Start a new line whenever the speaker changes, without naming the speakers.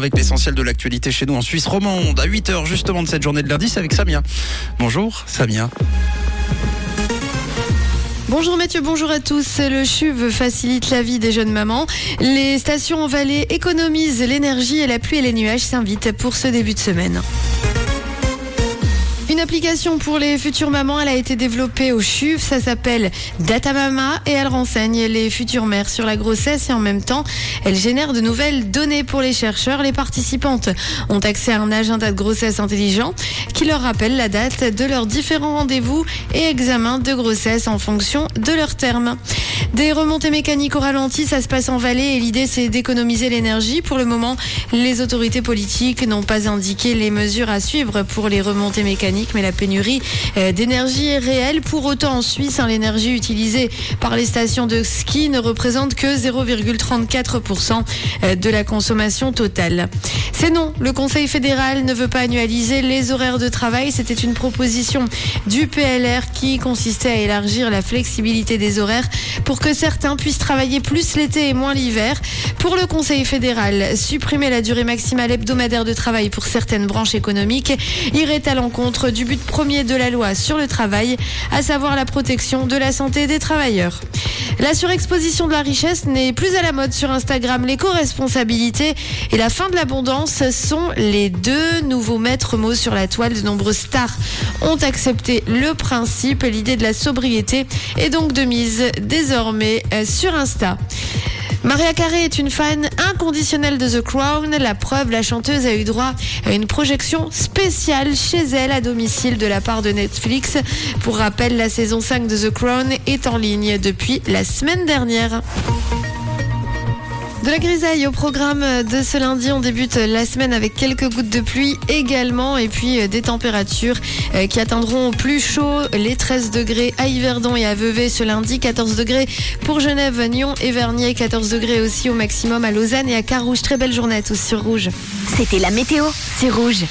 Avec l'essentiel de l'actualité chez nous en Suisse romande, à 8h justement de cette journée de lundi, c'est avec Samia. Bonjour Samia.
Bonjour Mathieu, bonjour à tous. Le CHUV facilite la vie des jeunes mamans. Les stations en vallée économisent l'énergie et la pluie et les nuages s'invitent pour ce début de semaine. Une application pour les futures mamans, elle a été développée au CHUV, ça s'appelle Data Mama et elle renseigne les futures mères sur la grossesse et en même temps, elle génère de nouvelles données pour les chercheurs. Les participantes ont accès à un agenda de grossesse intelligent qui leur rappelle la date de leurs différents rendez-vous et examens de grossesse en fonction de leurs termes. Des remontées mécaniques au ralenti, ça se passe en vallée et l'idée c'est d'économiser l'énergie. Pour le moment, les autorités politiques n'ont pas indiqué les mesures à suivre pour les remontées mécaniques, mais la pénurie euh, d'énergie est réelle. Pour autant, en Suisse, hein, l'énergie utilisée par les stations de ski ne représente que 0,34% euh, de la consommation totale. C'est non, le Conseil fédéral ne veut pas annualiser les horaires de travail. C'était une proposition du PLR qui consistait à élargir la flexibilité des horaires pour que que certains puissent travailler plus l'été et moins l'hiver. Pour le Conseil fédéral, supprimer la durée maximale hebdomadaire de travail pour certaines branches économiques irait à l'encontre du but premier de la loi sur le travail, à savoir la protection de la santé des travailleurs. La surexposition de la richesse n'est plus à la mode sur Instagram. L'éco-responsabilité et la fin de l'abondance sont les deux nouveaux maîtres mots sur la toile. De nombreuses stars ont accepté le principe. L'idée de la sobriété est donc de mise désormais euh, sur Insta. Maria Carey est une fan inconditionnelle de The Crown. La preuve, la chanteuse a eu droit à une projection spéciale chez elle à domicile de la part de Netflix. Pour rappel, la saison 5 de The Crown est en ligne depuis la semaine dernière. De la grisaille au programme de ce lundi, on débute la semaine avec quelques gouttes de pluie également et puis euh, des températures euh, qui atteindront plus chaud les 13 degrés à Yverdon et à Vevey ce lundi, 14 degrés pour Genève, Nyon et Vernier, 14 degrés aussi au maximum à Lausanne et à Carouge. Très belle journée à tous sur Rouge.
C'était la météo, c'est Rouge.